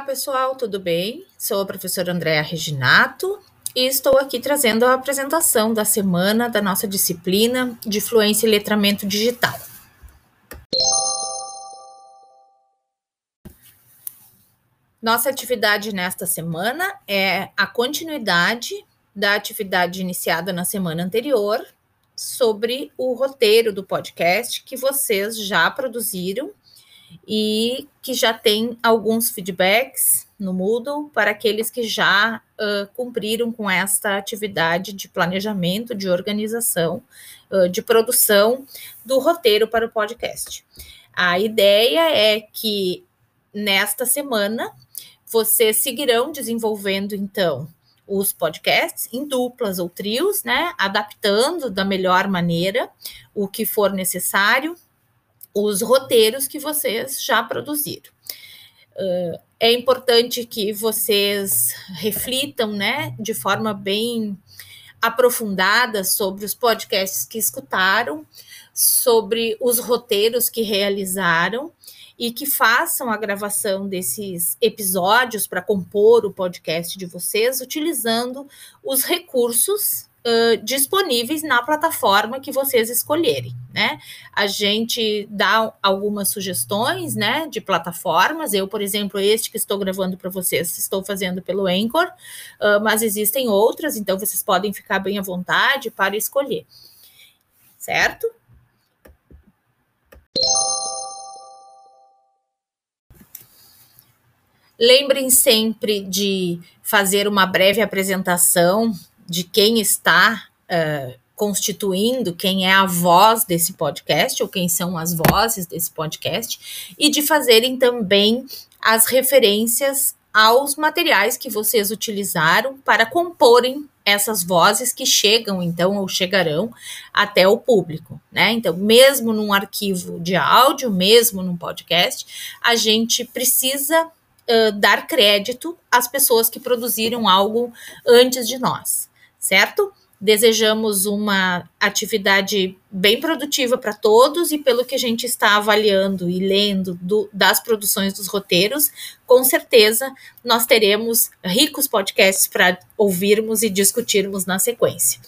Olá, pessoal, tudo bem? Sou a professora Andréa Reginato e estou aqui trazendo a apresentação da semana da nossa disciplina de Fluência e Letramento Digital. Nossa atividade nesta semana é a continuidade da atividade iniciada na semana anterior sobre o roteiro do podcast que vocês já produziram e que já tem alguns feedbacks no Moodle para aqueles que já uh, cumpriram com esta atividade de planejamento, de organização, uh, de produção do roteiro para o podcast. A ideia é que nesta semana vocês seguirão desenvolvendo então os podcasts em duplas ou trios, né, adaptando da melhor maneira o que for necessário os roteiros que vocês já produziram. Uh, é importante que vocês reflitam, né, de forma bem aprofundada sobre os podcasts que escutaram, sobre os roteiros que realizaram e que façam a gravação desses episódios para compor o podcast de vocês utilizando os recursos uh, disponíveis na plataforma que vocês escolherem, né? A gente dá algumas sugestões, né, de plataformas. Eu, por exemplo, este que estou gravando para vocês, estou fazendo pelo Anchor, uh, mas existem outras, então vocês podem ficar bem à vontade para escolher, certo? Lembrem sempre de fazer uma breve apresentação de quem está uh, constituindo, quem é a voz desse podcast, ou quem são as vozes desse podcast, e de fazerem também as referências aos materiais que vocês utilizaram para comporem essas vozes que chegam então ou chegarão até o público, né? Então, mesmo num arquivo de áudio, mesmo num podcast, a gente precisa uh, dar crédito às pessoas que produziram algo antes de nós certo? Desejamos uma atividade bem produtiva para todos e pelo que a gente está avaliando e lendo do, das produções dos roteiros, com certeza nós teremos ricos podcasts para ouvirmos e discutirmos na sequência.